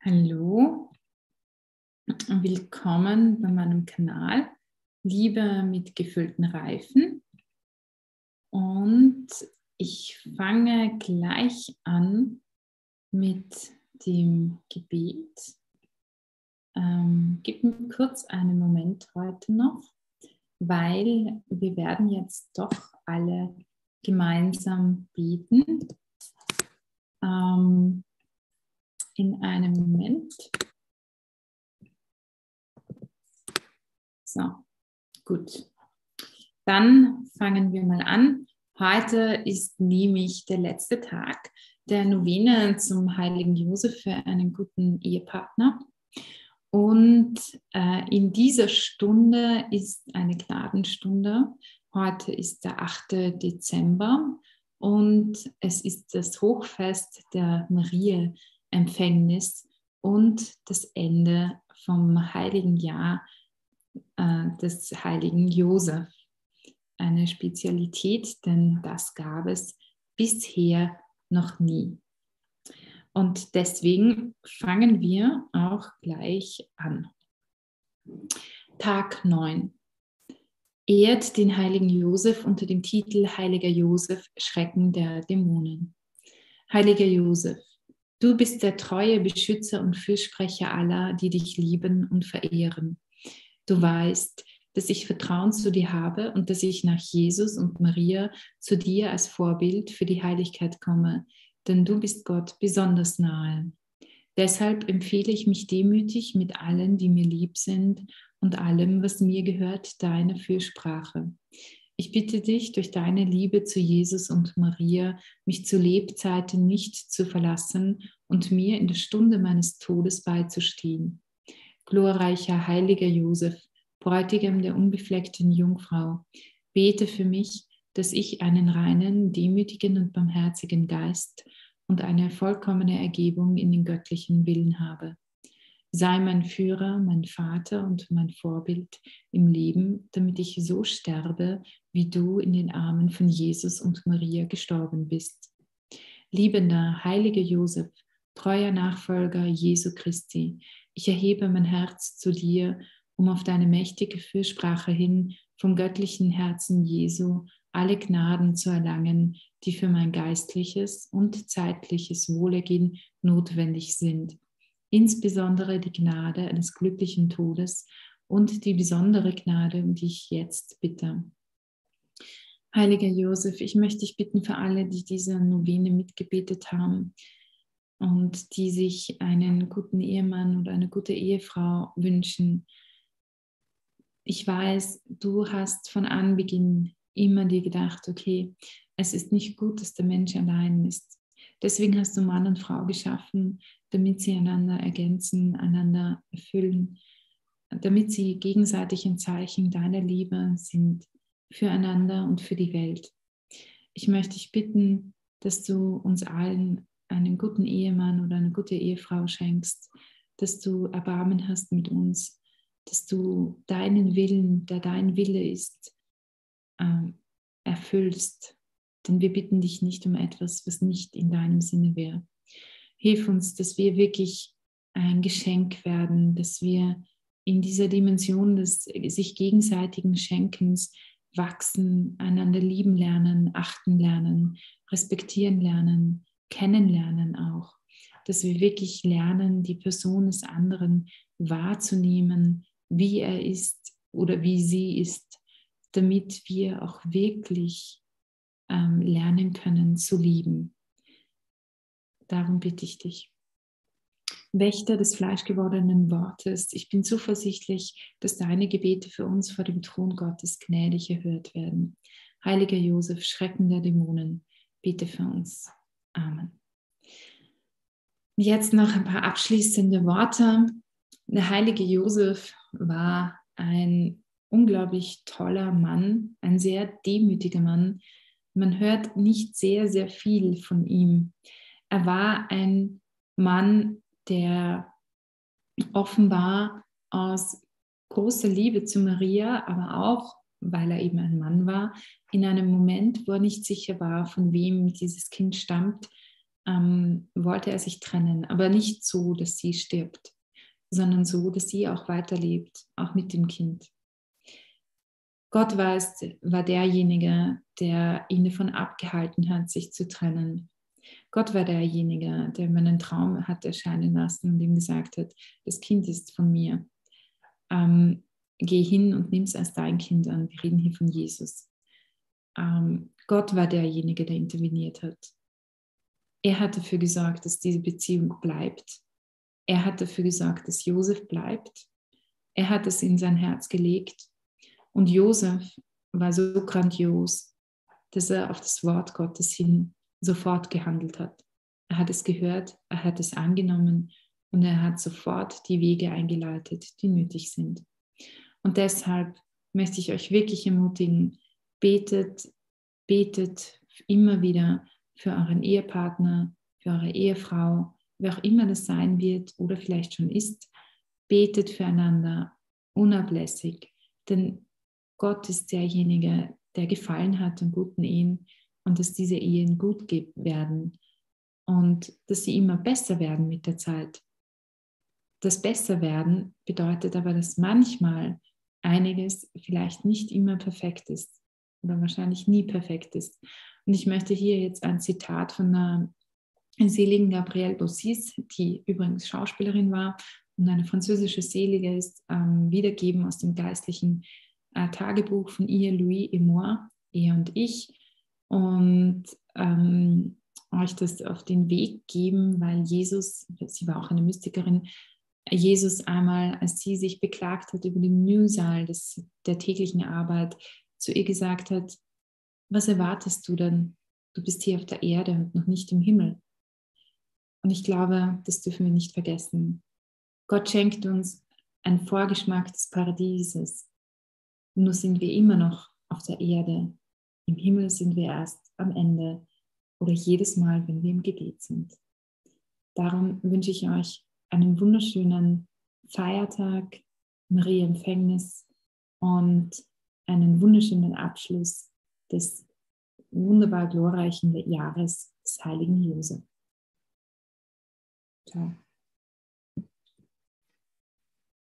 Hallo, willkommen bei meinem Kanal Liebe mit gefüllten Reifen. Und ich fange gleich an mit dem Gebet. Ähm, gib mir kurz einen Moment heute noch, weil wir werden jetzt doch alle gemeinsam beten. Ähm, in einem Moment. So, gut. Dann fangen wir mal an. Heute ist nämlich der letzte Tag der Novene zum heiligen Josef für einen guten Ehepartner. Und äh, in dieser Stunde ist eine Gnadenstunde. Heute ist der 8. Dezember und es ist das Hochfest der Marie Empfängnis und das Ende vom heiligen Jahr äh, des heiligen Josef. Eine Spezialität, denn das gab es bisher noch nie. Und deswegen fangen wir auch gleich an. Tag 9. Ehrt den heiligen Josef unter dem Titel Heiliger Josef, Schrecken der Dämonen. Heiliger Josef, Du bist der treue Beschützer und Fürsprecher aller, die dich lieben und verehren. Du weißt, dass ich Vertrauen zu dir habe und dass ich nach Jesus und Maria zu dir als Vorbild für die Heiligkeit komme, denn du bist Gott besonders nahe. Deshalb empfehle ich mich demütig mit allen, die mir lieb sind und allem, was mir gehört, deine Fürsprache. Ich bitte dich durch deine Liebe zu Jesus und Maria, mich zu Lebzeiten nicht zu verlassen und mir in der Stunde meines Todes beizustehen. Glorreicher heiliger Josef, Bräutigam der unbefleckten Jungfrau, bete für mich, dass ich einen reinen, demütigen und barmherzigen Geist und eine vollkommene Ergebung in den göttlichen Willen habe. Sei mein Führer, mein Vater und mein Vorbild im Leben, damit ich so sterbe, wie du in den Armen von Jesus und Maria gestorben bist. Liebender, heiliger Josef, treuer Nachfolger Jesu Christi, ich erhebe mein Herz zu dir, um auf deine mächtige Fürsprache hin vom göttlichen Herzen Jesu alle Gnaden zu erlangen, die für mein geistliches und zeitliches Wohlergehen notwendig sind insbesondere die Gnade eines glücklichen Todes und die besondere Gnade, um die ich jetzt bitte. Heiliger Josef, ich möchte dich bitten für alle, die diese Novene mitgebetet haben und die sich einen guten Ehemann oder eine gute Ehefrau wünschen. Ich weiß, du hast von Anbeginn immer dir gedacht, okay, es ist nicht gut, dass der Mensch allein ist. Deswegen hast du Mann und Frau geschaffen, damit sie einander ergänzen, einander erfüllen, damit sie gegenseitig ein Zeichen deiner Liebe sind füreinander und für die Welt. Ich möchte dich bitten, dass du uns allen einen guten Ehemann oder eine gute Ehefrau schenkst, dass du Erbarmen hast mit uns, dass du deinen Willen, der dein Wille ist, äh, erfüllst. Denn wir bitten dich nicht um etwas, was nicht in deinem Sinne wäre. Hilf uns, dass wir wirklich ein Geschenk werden, dass wir in dieser Dimension des sich gegenseitigen Schenkens wachsen, einander lieben lernen, achten lernen, respektieren lernen, kennenlernen auch. Dass wir wirklich lernen, die Person des anderen wahrzunehmen, wie er ist oder wie sie ist, damit wir auch wirklich ähm, lernen können zu lieben. Darum bitte ich dich. Wächter des fleischgewordenen Wortes, ich bin zuversichtlich, dass deine Gebete für uns vor dem Thron Gottes gnädig erhört werden. Heiliger Josef, Schrecken der Dämonen, bitte für uns. Amen. Jetzt noch ein paar abschließende Worte. Der heilige Josef war ein unglaublich toller Mann, ein sehr demütiger Mann. Man hört nicht sehr, sehr viel von ihm. Er war ein Mann, der offenbar aus großer Liebe zu Maria, aber auch weil er eben ein Mann war, in einem Moment, wo er nicht sicher war, von wem dieses Kind stammt, ähm, wollte er sich trennen, aber nicht so, dass sie stirbt, sondern so, dass sie auch weiterlebt, auch mit dem Kind. Gott war, war derjenige, der ihn davon abgehalten hat, sich zu trennen. Gott war derjenige, der meinen Traum hat erscheinen lassen und ihm gesagt hat, das Kind ist von mir. Ähm, geh hin und nimm es als dein Kind an. Wir reden hier von Jesus. Ähm, Gott war derjenige, der interveniert hat. Er hat dafür gesorgt, dass diese Beziehung bleibt. Er hat dafür gesorgt, dass Josef bleibt. Er hat es in sein Herz gelegt und Josef war so grandios, dass er auf das Wort Gottes hin sofort gehandelt hat. Er hat es gehört, er hat es angenommen und er hat sofort die Wege eingeleitet, die nötig sind. Und deshalb möchte ich euch wirklich ermutigen, betet, betet immer wieder für euren Ehepartner, für eure Ehefrau, wer auch immer das sein wird oder vielleicht schon ist, betet füreinander unablässig, denn Gott ist derjenige, der gefallen hat an guten Ehen und dass diese Ehen gut werden und dass sie immer besser werden mit der Zeit. Das Besserwerden bedeutet aber, dass manchmal einiges vielleicht nicht immer perfekt ist oder wahrscheinlich nie perfekt ist. Und ich möchte hier jetzt ein Zitat von einer seligen Gabrielle Bossis, die übrigens Schauspielerin war und eine französische Selige ist, ähm, wiedergeben aus dem geistlichen Tagebuch von ihr, Louis et moi, er und ich, und ähm, euch das auf den Weg geben, weil Jesus, sie war auch eine Mystikerin, Jesus einmal, als sie sich beklagt hat über den Mühsal des, der täglichen Arbeit, zu ihr gesagt hat, was erwartest du denn? Du bist hier auf der Erde und noch nicht im Himmel. Und ich glaube, das dürfen wir nicht vergessen. Gott schenkt uns einen Vorgeschmack des Paradieses. Nur sind wir immer noch auf der Erde. Im Himmel sind wir erst am Ende oder jedes Mal, wenn wir im Gebet sind. Darum wünsche ich euch einen wunderschönen Feiertag, Maria Empfängnis und einen wunderschönen Abschluss des wunderbar glorreichen Jahres des heiligen Josef. Ciao.